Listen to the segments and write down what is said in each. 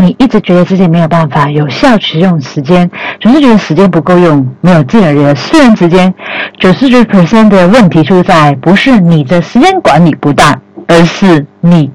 你一直觉得自己没有办法有效使用时间，总是觉得时间不够用，没有自己的私人时间，九十九 percent 的问题出在不是你的时间管理不当，而是你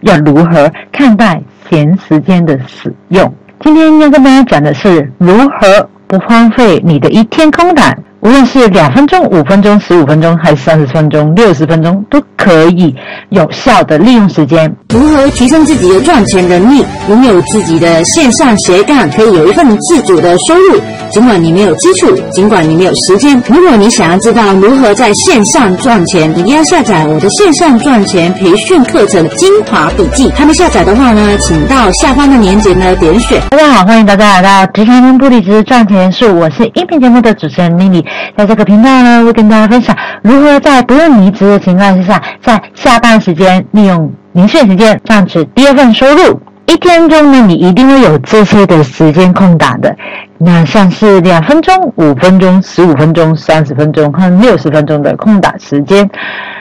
要如何看待闲时间的使用。今天要跟大家讲的是如何不荒废你的一天空档。无论是两分钟、五分钟、十五分钟，还是三十分钟、六十分钟，都可以有效的利用时间。如何提升自己的赚钱能力，拥有自己的线上斜杠，可以有一份自主的收入？尽管你没有基础，尽管你没有时间，如果你想要知道如何在线上赚钱，一定要下载我的线上赚钱培训课程精华笔记。还没下载的话呢，请到下方的链接呢点选。大家好，欢迎大家来到职场人不离职赚钱术，我是音频节目的主持人 Lily。在这个频道呢，会跟大家分享如何在不用离职的情况之下，在下班时间利用零碎时间赚取第二份收入。一天中呢，你一定会有这些的时间空档的。那像是两分钟、五分钟、十五分钟、三十分钟和六十分钟的空档时间。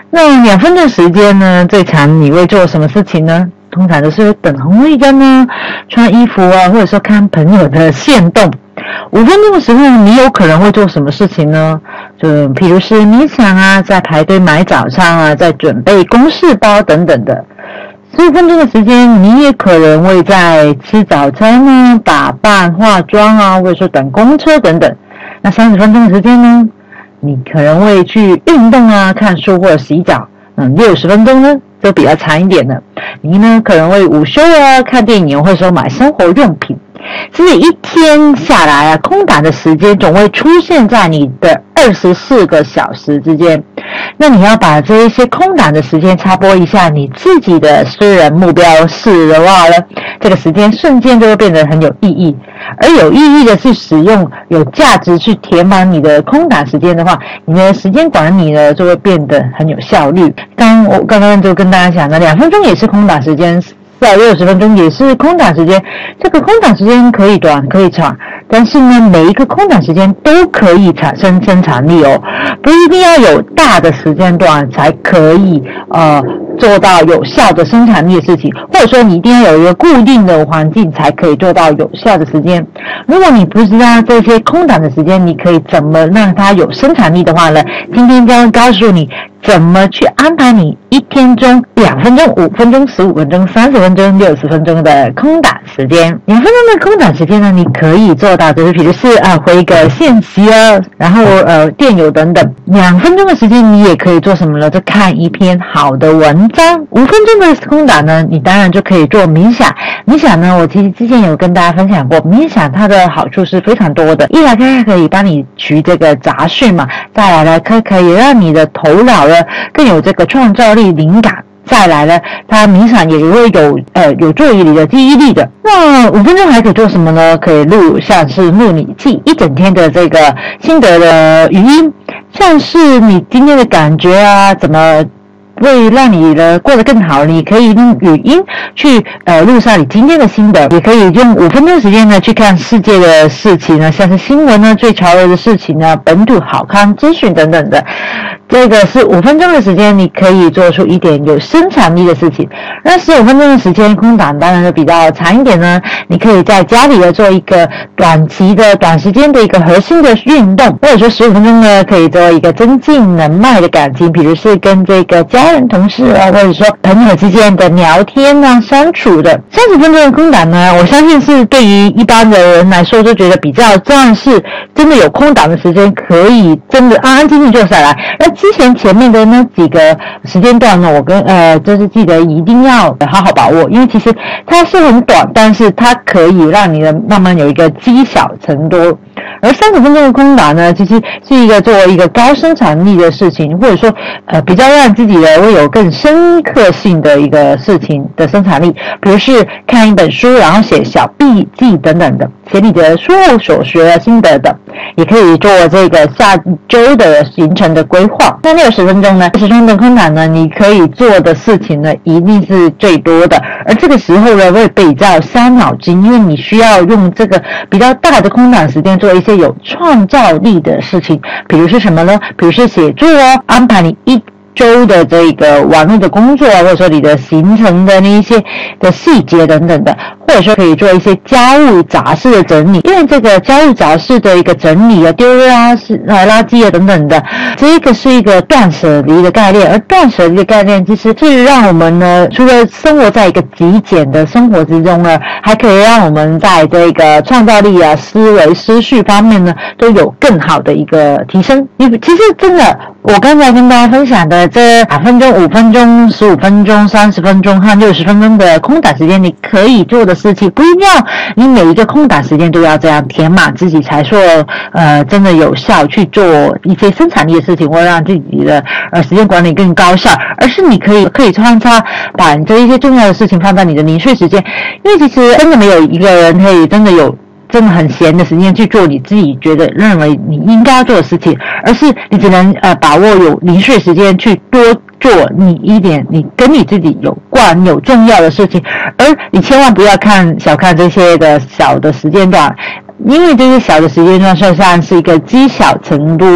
那两分钟时间呢，最长你会做什么事情呢？通常都是等红绿灯呢，穿衣服啊，或者说看朋友的线动。五分钟的时候，你有可能会做什么事情呢？就譬如是冥想啊，在排队买早餐啊，在准备公事包等等的。十五分钟的时间，你也可能会在吃早餐呢、打扮、化妆啊，或者说等公车等等。那三十分钟的时间呢，你可能会去运动啊、看书或者洗澡。嗯，六十分钟呢，就比较长一点了。你呢，可能会午休啊、看电影，或者说买生活用品。所以一天下来啊，空档的时间总会出现在你的二十四个小时之间。那你要把这一些空档的时间插播一下你自己的私人目标是的话呢，这个时间瞬间就会变得很有意义。而有意义的是使用有价值去填满你的空档时间的话，你的时间管理呢就会变得很有效率。刚我刚刚就跟大家讲了，两分钟也是空档时间。在六十分钟也是空档时间，这个空档时间可以短可以长，但是呢，每一个空档时间都可以产生生产力哦，不一定要有大的时间段才可以呃做到有效的生产力的事情，或者说你一定要有一个固定的环境才可以做到有效的时间。如果你不知道这些空档的时间，你可以怎么让它有生产力的话呢？今天将告诉你。怎么去安排你一天中两分钟、五分钟、十五分钟、三十分钟、六十分钟的空档时间？两分钟的空档时间呢？你可以做到，就是比如是啊回个信息啊，然后呃电邮等等。两分钟的时间，你也可以做什么呢？就看一篇好的文章。五分钟的空档呢，你当然就可以做冥想。冥想呢，我其实之前有跟大家分享过，冥想它的好处是非常多的。一来它可以帮你除这个杂讯嘛，再来呢，它可以让你的头脑。更有这个创造力、灵感。再来呢，它冥想也会有呃有助于你的记忆力的。那五分钟还可以做什么呢？可以录像是录你记一整天的这个心得的语音，像是你今天的感觉啊，怎么会让你呢过得更好？你可以用语音去呃录下你今天的心得，也可以用五分钟时间呢去看世界的事情呢，像是新闻呢、最潮流的事情呢、本土好康资讯等等的。这个是五分钟的时间，你可以做出一点有生产力的事情。那十五分钟的时间空档当然就比较长一点呢。你可以在家里呢做一个短期的、短时间的一个核心的运动，或者说十五分钟呢可以做一个增进人脉的感情，比如是跟这个家人、同事啊，或者说朋友之间的聊天啊、相处的。三十分钟的空档呢，我相信是对于一般的人来说，就觉得比较重是真的有空档的时间，可以真的安安静静坐下来。那之前前面的那几个时间段呢，我跟呃，就是记得一定要好好把握，因为其实它是很短，但是它可以让你的慢慢有一个积小成多。而三十分钟的空档呢，其实是一个作为一个高生产力的事情，或者说呃比较让自己的会有更深刻性的一个事情的生产力，比如是看一本书，然后写小笔记等等的，写你的书后所学的心得的，也可以做这个下周的行程的规划。那六十分钟呢？六十分钟的空档呢？你可以做的事情呢，一定是最多的。而这个时候呢，会比较伤脑筋，因为你需要用这个比较大的空档时间做一些有创造力的事情。比如是什么呢？比如是写作哦，安排你一周的这个网络的工作啊，或者说你的行程的那一些的细节等等的，或者说可以做一些家务杂事的整理。因为这个家务杂事的一个整理啊，丢垃圾啊、垃圾啊等等的，这个是一个断舍离的概念。而断舍离的概念，其实是让我们呢，除了生活在一个极简的生活之中呢，还可以让我们在这个创造力啊、思维、思绪方面呢，都有更好的一个提升。你其实真的，我刚才跟大家分享的这两分钟、五分钟、十五分钟、三十分钟和六十分钟的空档时间，你可以做的事情，不一定要你每一个空档时间都要这样填满自己，才说呃真的有效去做一些生产力的事情，或让自己的呃时间管理更高效。而是你可以可以穿插把这一些重要的事情放在你的零碎时间，因为其实真的没有一个人可以真的有。真的很闲的时间去做你自己觉得认为你应该要做的事情，而是你只能呃把握有零碎时间去多做你一点你跟你自己有关有重要的事情，而你千万不要看小看这些的小的时间段。因为这些小的时间段算上是一个积小成多，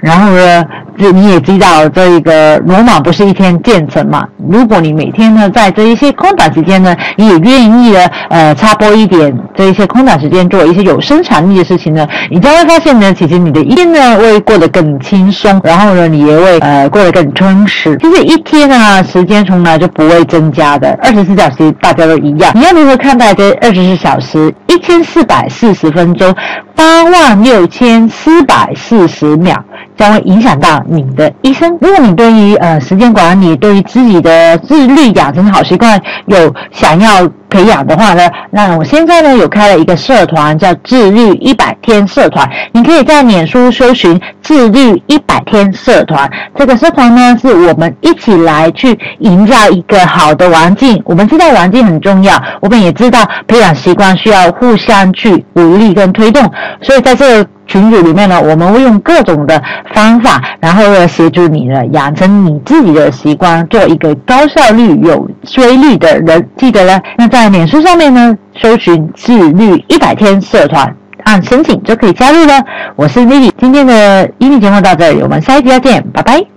然后呢，就你也知道这一个罗马不是一天建成嘛。如果你每天呢在这一些空档时间呢，你也愿意呢呃插播一点这一些空档时间做一些有生产力的事情呢，你将会发现呢，其实你的一天呢会过得更轻松，然后呢你也会呃过得更充实。其实一天呢时间从来就不会增加的，二十四小时大家都一样。你要如何看待这二十四小时一千四百四十？分钟八万六千四百四十秒将会影响到你的一生。如果你对于呃时间管理、对于自己的自律养成好习惯有想要培养的话呢，那我现在呢有开了一个社团，叫自律一百天社团。你可以在脸书搜寻“自律一百天社团”。这个社团呢，是我们一起来去营造一个好的环境。我们知道环境很重要，我们也知道培养习惯需要互相去鼓励。跟推动，所以在这个群组里面呢，我们会用各种的方法，然后呢协助你呢养成你自己的习惯，做一个高效率、有规律的人。记得呢，那在脸书上面呢，搜寻“自律一百天社团”，按申请就可以加入了。我是 Lily，今天的英语节目到这里，我们下一集再见，拜拜。